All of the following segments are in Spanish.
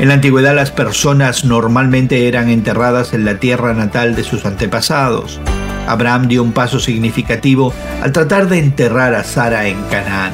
En la antigüedad las personas normalmente eran enterradas en la tierra natal de sus antepasados. Abraham dio un paso significativo al tratar de enterrar a Sara en Canaán.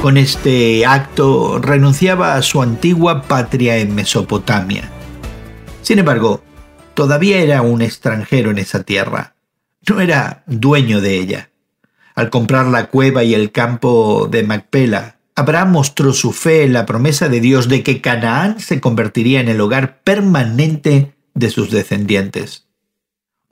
Con este acto renunciaba a su antigua patria en Mesopotamia. Sin embargo, todavía era un extranjero en esa tierra. No era dueño de ella. Al comprar la cueva y el campo de Macpela, Abraham mostró su fe en la promesa de Dios de que Canaán se convertiría en el hogar permanente de sus descendientes.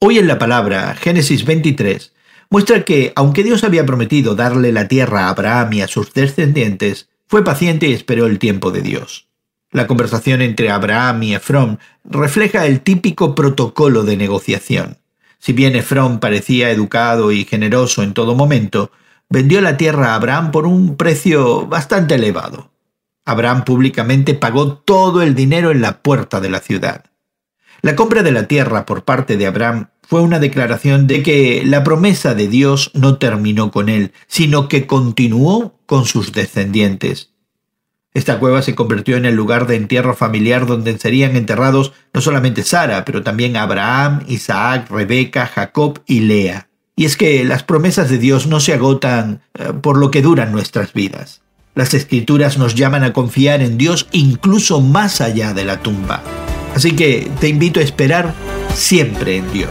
Hoy en la palabra, Génesis 23, muestra que, aunque Dios había prometido darle la tierra a Abraham y a sus descendientes, fue paciente y esperó el tiempo de Dios. La conversación entre Abraham y Efrón refleja el típico protocolo de negociación. Si bien Efrón parecía educado y generoso en todo momento, vendió la tierra a Abraham por un precio bastante elevado. Abraham públicamente pagó todo el dinero en la puerta de la ciudad. La compra de la tierra por parte de Abraham fue una declaración de que la promesa de Dios no terminó con él, sino que continuó con sus descendientes. Esta cueva se convirtió en el lugar de entierro familiar donde serían enterrados no solamente Sara, pero también Abraham, Isaac, Rebeca, Jacob y Lea. Y es que las promesas de Dios no se agotan eh, por lo que duran nuestras vidas. Las escrituras nos llaman a confiar en Dios incluso más allá de la tumba. Así que te invito a esperar siempre en Dios.